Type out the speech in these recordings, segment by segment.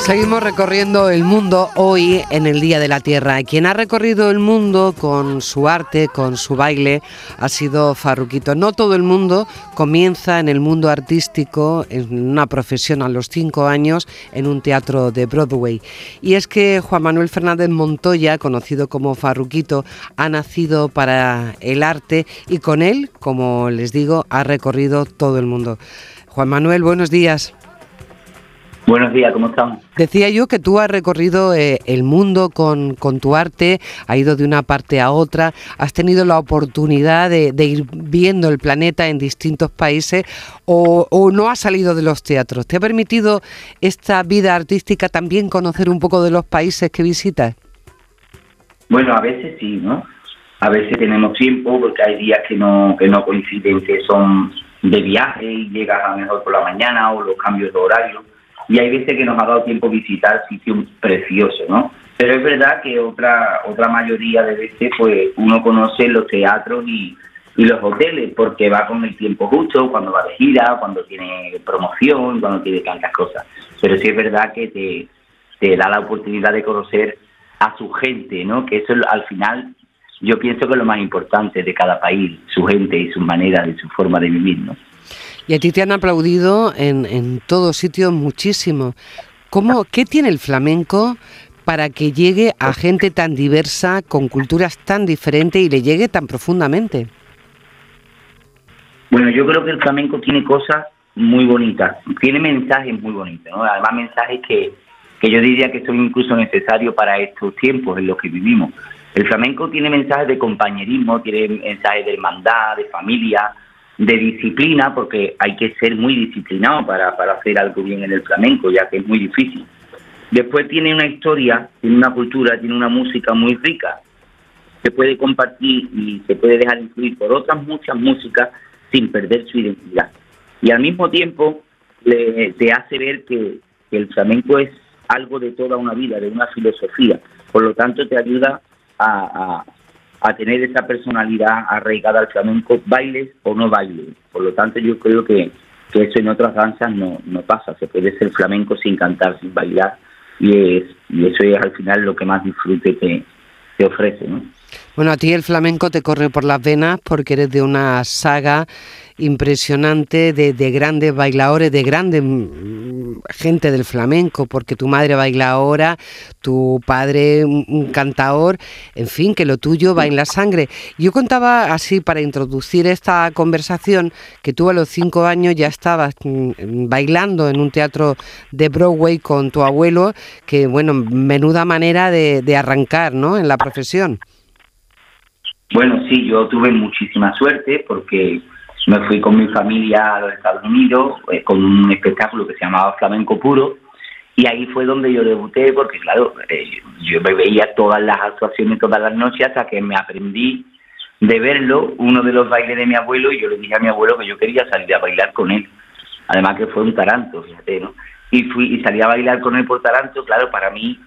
Seguimos recorriendo el mundo hoy en el Día de la Tierra. Quien ha recorrido el mundo con su arte, con su baile, ha sido Farruquito. No todo el mundo comienza en el mundo artístico, en una profesión a los cinco años, en un teatro de Broadway. Y es que Juan Manuel Fernández Montoya, conocido como Farruquito, ha nacido para el arte y con él, como les digo, ha recorrido todo el mundo. Juan Manuel, buenos días. Buenos días, ¿cómo estamos? Decía yo que tú has recorrido eh, el mundo con, tu arte, has ido de una parte a otra, has tenido la oportunidad de, ir viendo el planeta en distintos países o, no has salido de los teatros. ¿Te ha permitido esta vida artística también conocer un poco de los países que visitas? Bueno, a veces sí, ¿no? A veces tenemos tiempo porque hay días que no, que no coinciden, que son de viaje y llegas a mejor por la mañana o los cambios de horario y hay veces que nos ha dado tiempo visitar sitios preciosos, ¿no? Pero es verdad que otra otra mayoría de veces pues uno conoce los teatros y, los hoteles porque va con el tiempo justo, cuando va de gira, cuando tiene promoción, cuando tiene tantas cosas. Pero sí es verdad que te, te da la oportunidad de conocer a su gente, ¿no? Que eso al final yo pienso que es lo más importante de cada país, su gente y su manera de su forma de vivir, ¿no? Y a ti te han aplaudido en, en todos sitios muchísimo. ¿Cómo, ¿Qué tiene el flamenco para que llegue a gente tan diversa, con culturas tan diferentes y le llegue tan profundamente? Bueno, yo creo que el flamenco tiene cosas muy bonitas, tiene mensajes muy bonitos, ¿no? además mensajes que, que yo diría que son incluso necesarios para estos tiempos en los que vivimos. El flamenco tiene mensajes de compañerismo, tiene mensajes de hermandad, de familia, de disciplina, porque hay que ser muy disciplinado para, para hacer algo bien en el flamenco, ya que es muy difícil. Después tiene una historia, tiene una cultura, tiene una música muy rica. Se puede compartir y se puede dejar influir por otras muchas músicas sin perder su identidad. Y al mismo tiempo le, te hace ver que, el flamenco es algo de toda una vida, de una filosofía. Por lo tanto, te ayuda a, a tener esa personalidad arraigada al flamenco, bailes o no bailes. Por lo tanto, yo creo que, eso en otras danzas no, no pasa. Se puede ser flamenco sin cantar, sin bailar, y, es, y eso es al final lo que más disfrute te, te ofrece. ¿no? Bueno, a ti el flamenco te corre por las venas porque eres de una saga impresionante de, de grandes bailadores, de grande mm, gente del flamenco, porque tu madre baila ahora, tu padre un, cantador, en fin, que lo tuyo va en la sangre. Yo contaba así para introducir esta conversación que tú a los cinco años ya estabas mm, bailando en un teatro de Broadway con tu abuelo, que bueno, menuda manera de, de arrancar, ¿no? En la profesión. Bueno, sí, yo tuve muchísima suerte porque me fui con mi familia a los Estados Unidos con un espectáculo que se llamaba Flamenco Puro y ahí fue donde yo debuté porque claro, eh, yo me veía todas las actuaciones todas las noches hasta que me aprendí de verlo, uno de los bailes de mi abuelo y yo le dije a mi abuelo que yo quería salir a bailar con él. Además que fue un taranto, fíjate, ¿no? Y fui y salí a bailar con él por taranto, claro, para mí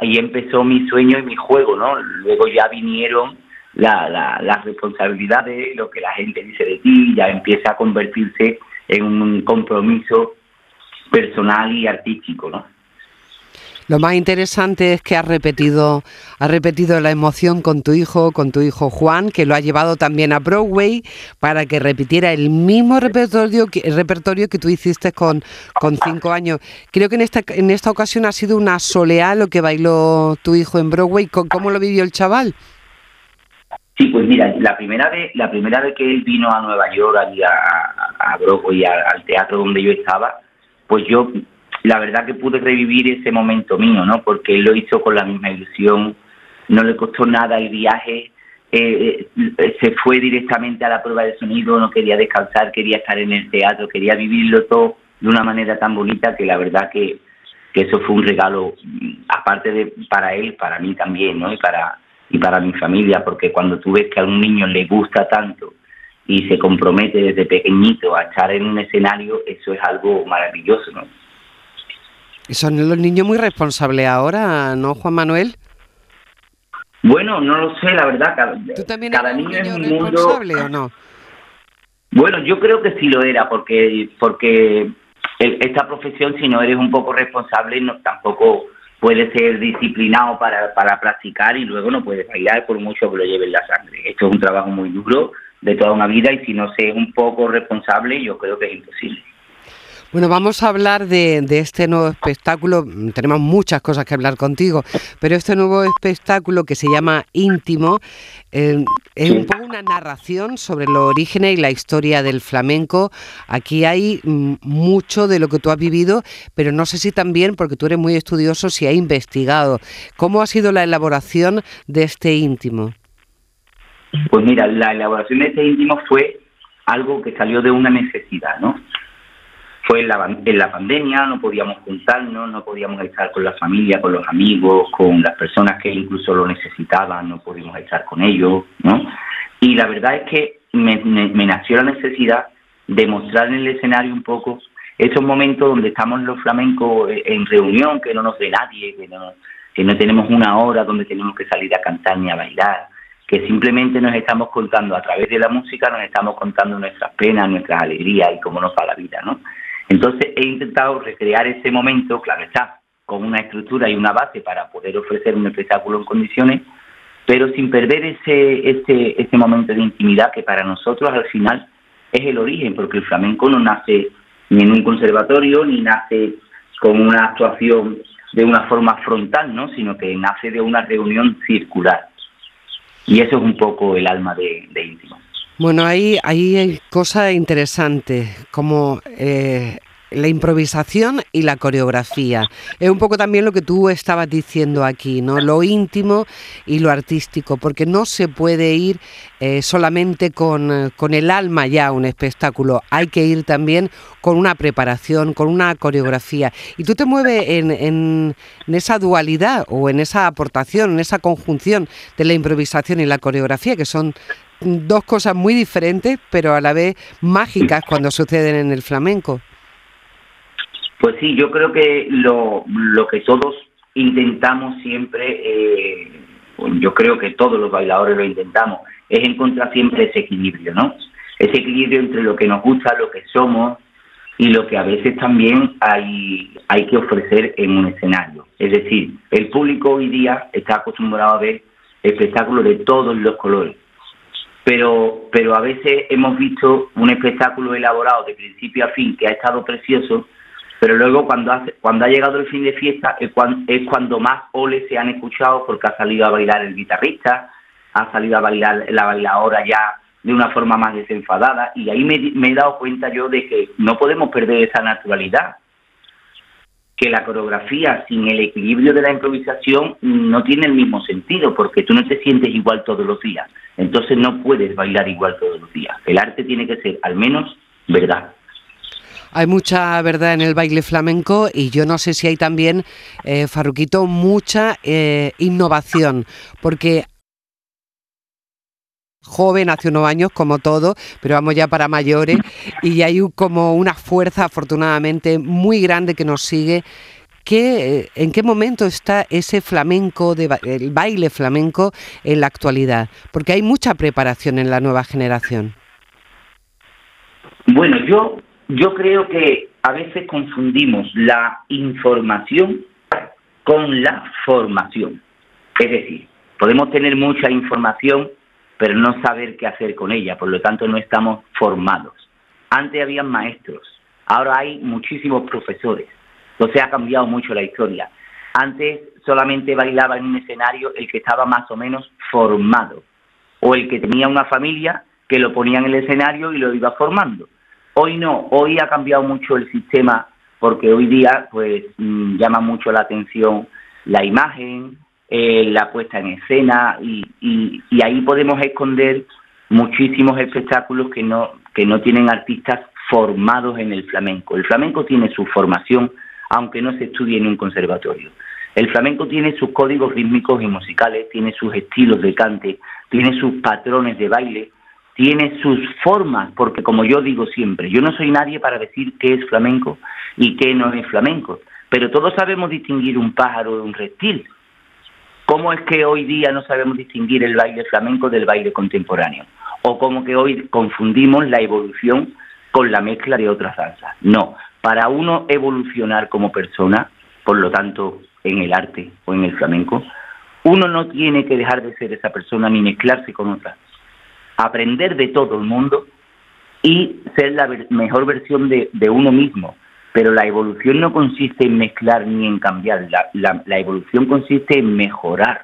ahí empezó mi sueño y mi juego, ¿no? Luego ya vinieron la, la, las responsabilidades, lo que la gente dice de ti, ya empieza a convertirse en un compromiso personal y artístico, ¿no? Lo más interesante es que has repetido, has repetido la emoción con tu hijo, con tu hijo Juan, que lo ha llevado también a Broadway para que repitiera el mismo repertorio que, el repertorio que tú hiciste con, con cinco años. Creo que en esta, en esta ocasión ha sido una soleá lo que bailó tu hijo en Broadway. ¿Cómo lo vivió el chaval? Sí, pues mira, la primera vez, la primera vez que él vino a Nueva York, a, a, Broadway, al teatro donde yo estaba, pues yo, la verdad que pude revivir ese momento mío, ¿no? Porque él lo hizo con la misma ilusión, no le costó nada el viaje, eh, eh, se fue directamente a la prueba de sonido, no quería descansar, quería estar en el teatro, quería vivirlo todo de una manera tan bonita que la verdad que, que eso fue un regalo, mm, aparte de para él, para mí también, ¿no? Y para y para mi familia, porque cuando tú ves que a un niño le gusta tanto y se compromete desde pequeñito a estar en un escenario, eso es algo maravilloso, ¿no? Y son los niños muy responsables ahora, ¿no, Juan Manuel? Bueno, no lo sé, la verdad. Cada, ¿Tú también eres un niño, responsable o no? Bueno, yo creo que sí lo era, porque porque esta profesión, si no eres un poco responsable, no tampoco puedes ser disciplinado para, para practicar y luego no puedes bailar por mucho que lo lleves la sangre. Esto es un trabajo muy duro de toda una vida y si no se es un poco responsable, yo creo que es imposible. Bueno, vamos a hablar de, este nuevo espectáculo. Tenemos muchas cosas que hablar contigo, pero este nuevo espectáculo que se llama Íntimo eh, es un poco una narración sobre los orígenes y la historia del flamenco. Aquí hay mm, mucho de lo que tú has vivido, pero no sé si también, porque tú eres muy estudioso, si has investigado. ¿Cómo ha sido la elaboración de este Íntimo? Pues mira, la elaboración de este Íntimo fue algo que salió de una necesidad, ¿no? Fue en la, pandemia, no podíamos juntarnos, no podíamos estar con la familia, con los amigos, con las personas que incluso lo necesitaban, no podíamos estar con ellos, ¿no? Y la verdad es que me, nació la necesidad de mostrar en el escenario un poco esos momentos donde estamos los flamencos en reunión, que no nos ve nadie, que no tenemos una hora donde tenemos que salir a cantar ni a bailar, que simplemente nos estamos contando a través de la música, nos estamos contando nuestras penas, nuestras alegrías y cómo nos va la vida, ¿no? Entonces he intentado recrear ese momento, claro está, con una estructura y una base para poder ofrecer un espectáculo en condiciones, pero sin perder ese, ese, ese momento de intimidad que para nosotros al final es el origen, porque el flamenco no nace ni en un conservatorio, ni nace con una actuación de una forma frontal, ¿no? sino que nace de una reunión circular. Y eso es un poco el alma de, de íntimo. Bueno, ahí, hay cosas interesantes, como eh, la improvisación y la coreografía. Es un poco también lo que tú estabas diciendo aquí, ¿no? Lo íntimo y lo artístico, porque no se puede ir eh, solamente con, con, el alma ya a un espectáculo, hay que ir también con una preparación, con una coreografía. Y tú te mueves en, en esa dualidad o en esa aportación, en esa conjunción de la improvisación y la coreografía, que son dos cosas muy diferentes, pero a la vez mágicas cuando suceden en el flamenco. Pues sí, yo creo que lo, lo que todos intentamos siempre, eh, yo creo que todos los bailadores lo intentamos, es encontrar siempre ese equilibrio, ¿no? Ese equilibrio entre lo que nos gusta, lo que somos y lo que a veces también hay, hay que ofrecer en un escenario. Es decir, el público hoy día está acostumbrado a ver espectáculos de todos los colores pero, pero a veces hemos visto un espectáculo elaborado de principio a fin que ha estado precioso, pero luego cuando ha, cuando ha llegado el fin de fiesta es cuando, es cuando más oles se han escuchado porque ha salido a bailar el guitarrista, ha salido a bailar la bailadora ya de una forma más desenfadada y ahí me he dado cuenta yo de que no podemos perder esa naturalidad que la coreografía sin el equilibrio de la improvisación no tiene el mismo sentido, porque tú no te sientes igual todos los días. Entonces no puedes bailar igual todos los días. El arte tiene que ser al menos verdad. Hay mucha verdad en el baile flamenco y yo no sé si hay también, eh, Farruquito, mucha eh, innovación, porque joven hace unos años, como todo, pero vamos ya para mayores, y hay como una fuerza afortunadamente muy grande que nos sigue. ¿Qué, ¿En qué momento está ese flamenco, de, el baile flamenco en la actualidad? Porque hay mucha preparación en la nueva generación. Bueno, yo, yo creo que a veces confundimos la información con la formación. Es decir, podemos tener mucha información pero no saber qué hacer con ella, por lo tanto no estamos formados. Antes había maestros, ahora hay muchísimos profesores, entonces ha cambiado mucho la historia. Antes solamente bailaba en un escenario el que estaba más o menos formado, o el que tenía una familia que lo ponía en el escenario y lo iba formando. Hoy no, hoy ha cambiado mucho el sistema porque hoy día pues mm, llama mucho la atención la imagen, eh, la puesta en escena y, y, ahí podemos esconder muchísimos espectáculos que no, que no tienen artistas formados en el flamenco. El flamenco tiene su formación, aunque no se estudie en un conservatorio. El flamenco tiene sus códigos rítmicos y musicales, tiene sus estilos de cante, tiene sus patrones de baile, tiene sus formas, porque como yo digo siempre, yo no soy nadie para decir qué es flamenco y qué no es flamenco pero todos sabemos distinguir un pájaro de un reptil. ¿Cómo es que hoy día no sabemos distinguir el baile flamenco del baile contemporáneo? ¿O cómo que hoy confundimos la evolución con la mezcla de otras danzas? No, para uno evolucionar como persona, por lo tanto, en el arte o en el flamenco, uno no tiene que dejar de ser esa persona ni mezclarse con otra. Aprender de todo el mundo y ser la mejor versión de, uno mismo. Pero la evolución no consiste en mezclar ni en cambiar. La, la evolución consiste en mejorar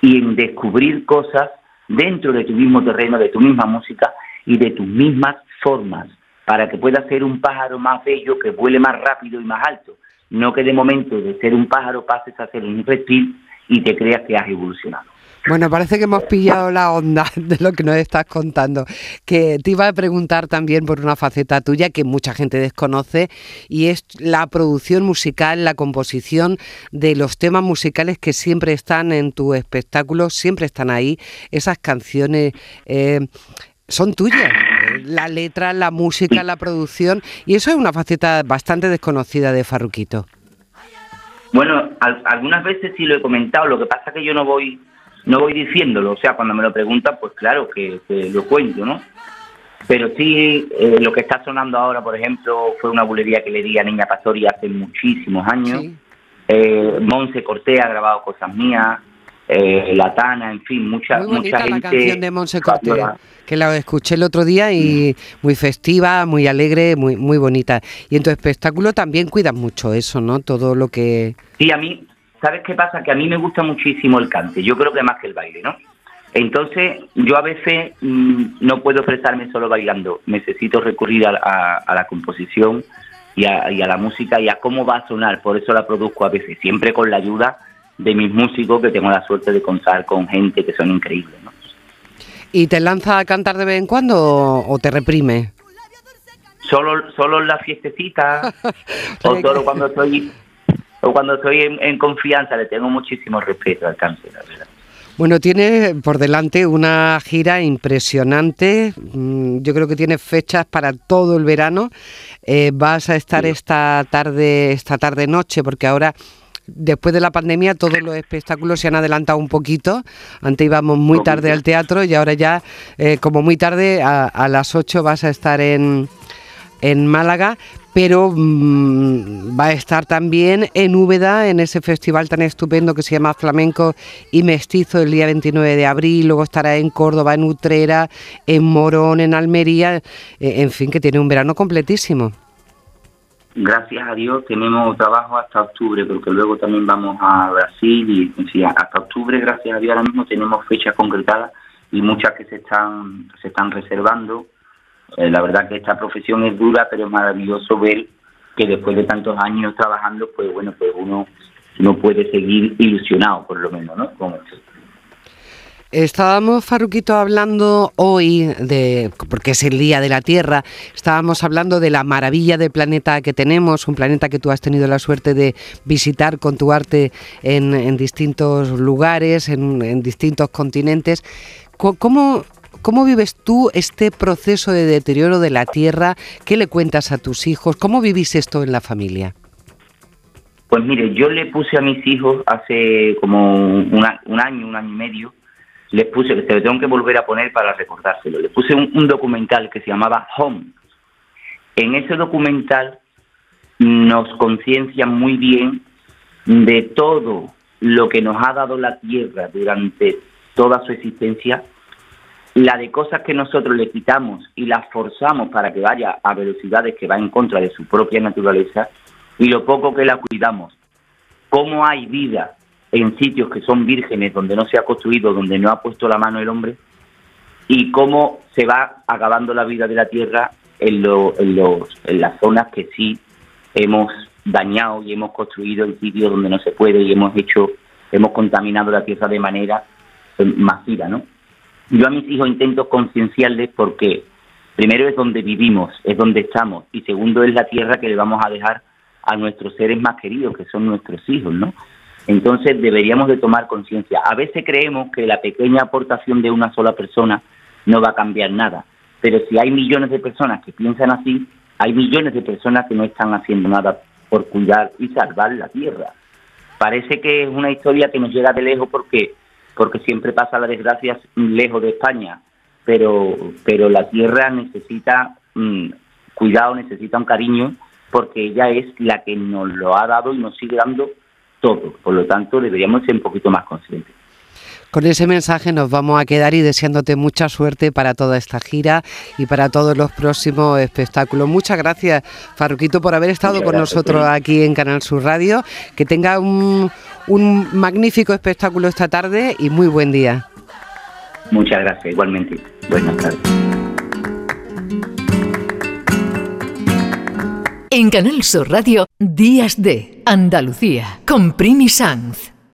y en descubrir cosas dentro de tu mismo terreno, de tu misma música y de tus mismas formas, para que puedas ser un pájaro más bello, que vuele más rápido y más alto. No que de momento de ser un pájaro pases a ser un reptil y te creas que has evolucionado. Bueno, parece que hemos pillado la onda de lo que nos estás contando. Que te iba a preguntar también por una faceta tuya que mucha gente desconoce y es la producción musical, la composición de los temas musicales que siempre están en tu espectáculo, siempre están ahí. Esas canciones eh, son tuyas. La letra, la música, la producción. Y eso es una faceta bastante desconocida de Farruquito. Bueno, algunas veces sí lo he comentado, lo que pasa es que yo no voy no voy diciéndolo, o sea, cuando me lo preguntan, pues claro que, lo cuento, ¿no? Pero sí, eh, lo que está sonando ahora, por ejemplo, fue una bulería que le di a Niña Pastori hace muchísimos años. Eh, Monse Corté ha grabado cosas mías, eh, La Tana, en fin, mucha, muy mucha gente. la canción de Monse Corté, que la escuché el otro día y muy festiva, muy alegre, muy, muy bonita. Y en tu espectáculo también cuidas mucho eso, ¿no? Todo lo que... Sí, a mí, ¿sabes qué pasa? Que a mí me gusta muchísimo el cante, yo creo que más que el baile, ¿no? Entonces, yo a veces mm, no puedo expresarme solo bailando, necesito recurrir a, la composición y a, y a la música y a cómo va a sonar, por eso la produzco a veces, siempre con la ayuda de mis músicos que tengo la suerte de contar con gente que son increíbles. ¿no? ¿Y te lanza a cantar de vez en cuando o, te reprime? Solo, solo en la fiestecita o solo cuando estoy o cuando estoy en, confianza le tengo muchísimo respeto al cáncer, la verdad. Bueno, tiene por delante una gira impresionante. Mm, yo creo que tiene fechas para todo el verano. Eh, vas a estar esta tarde, esta tarde noche, porque ahora después de la pandemia todos los espectáculos se han adelantado un poquito. Antes íbamos muy tarde al teatro y ahora ya, eh, como muy tarde, a, las 8 vas a estar en, en Málaga, pero mm, va a estar también en Úbeda, en ese festival tan estupendo que se llama Flamenco y Mestizo el día 29 de abril, luego estará en Córdoba, en Utrera, en Morón, en Almería, eh, en fin, que tiene un verano completísimo gracias a Dios tenemos trabajo hasta octubre, porque luego también vamos a Brasil y hasta octubre, gracias a Dios, ahora mismo tenemos fechas concretadas y muchas que se están, se están reservando. Eh, la verdad que esta profesión es dura, pero es maravilloso ver que después de tantos años trabajando, pues bueno, pues uno no puede seguir ilusionado, por lo menos, ¿no? Con. Estábamos, Farruquito, hablando hoy de, porque es el Día de la Tierra, estábamos hablando de la maravilla del planeta que tenemos, un planeta que tú has tenido la suerte de visitar con tu arte en, distintos lugares, en, distintos continentes. ¿Cómo, ¿Cómo vives tú este proceso de deterioro de la Tierra? ¿Qué le cuentas a tus hijos? ¿Cómo vivís esto en la familia? Pues mire, yo le puse a mis hijos hace como un año, un año y medio, les puse, se lo tengo que volver a poner para recordárselo, les puse un, documental que se llamaba Home. En ese documental nos conciencia muy bien de todo lo que nos ha dado la Tierra durante toda su existencia, la de cosas que nosotros le quitamos y las forzamos para que vaya a velocidades que va en contra de su propia naturaleza, y lo poco que la cuidamos, cómo hay vida en sitios que son vírgenes, donde no se ha construido, donde no ha puesto la mano el hombre, y cómo se va acabando la vida de la tierra en, en, los, en las zonas que sí hemos dañado y hemos construido en sitios donde no se puede y hemos hecho, hemos contaminado la tierra de manera eh, masiva, ¿no? Yo a mis hijos intento concienciarles porque primero es donde vivimos, es donde estamos, y segundo es la tierra que le vamos a dejar a nuestros seres más queridos, que son nuestros hijos, ¿no? Entonces deberíamos de tomar conciencia. A veces creemos que la pequeña aportación de una sola persona no va a cambiar nada, pero si hay millones de personas que piensan así, hay millones de personas que no están haciendo nada por cuidar y salvar la tierra. Parece que es una historia que nos llega de lejos porque porque siempre pasa la desgracia lejos de España, pero pero la tierra necesita mm, cuidado, necesita un cariño porque ella es la que nos lo ha dado y nos sigue dando todo. Por lo tanto, deberíamos ser un poquito más conscientes. Con ese mensaje nos vamos a quedar y deseándote mucha suerte para toda esta gira y para todos los próximos espectáculos. Muchas gracias, Farruquito, por haber estado con nosotros aquí en Canal Sur Radio. Que tenga un, un magnífico espectáculo esta tarde y muy buen día. Muchas gracias, igualmente. Buenas tardes. En Canal Sur Radio, Días de Andalucía, con Primi Sanz.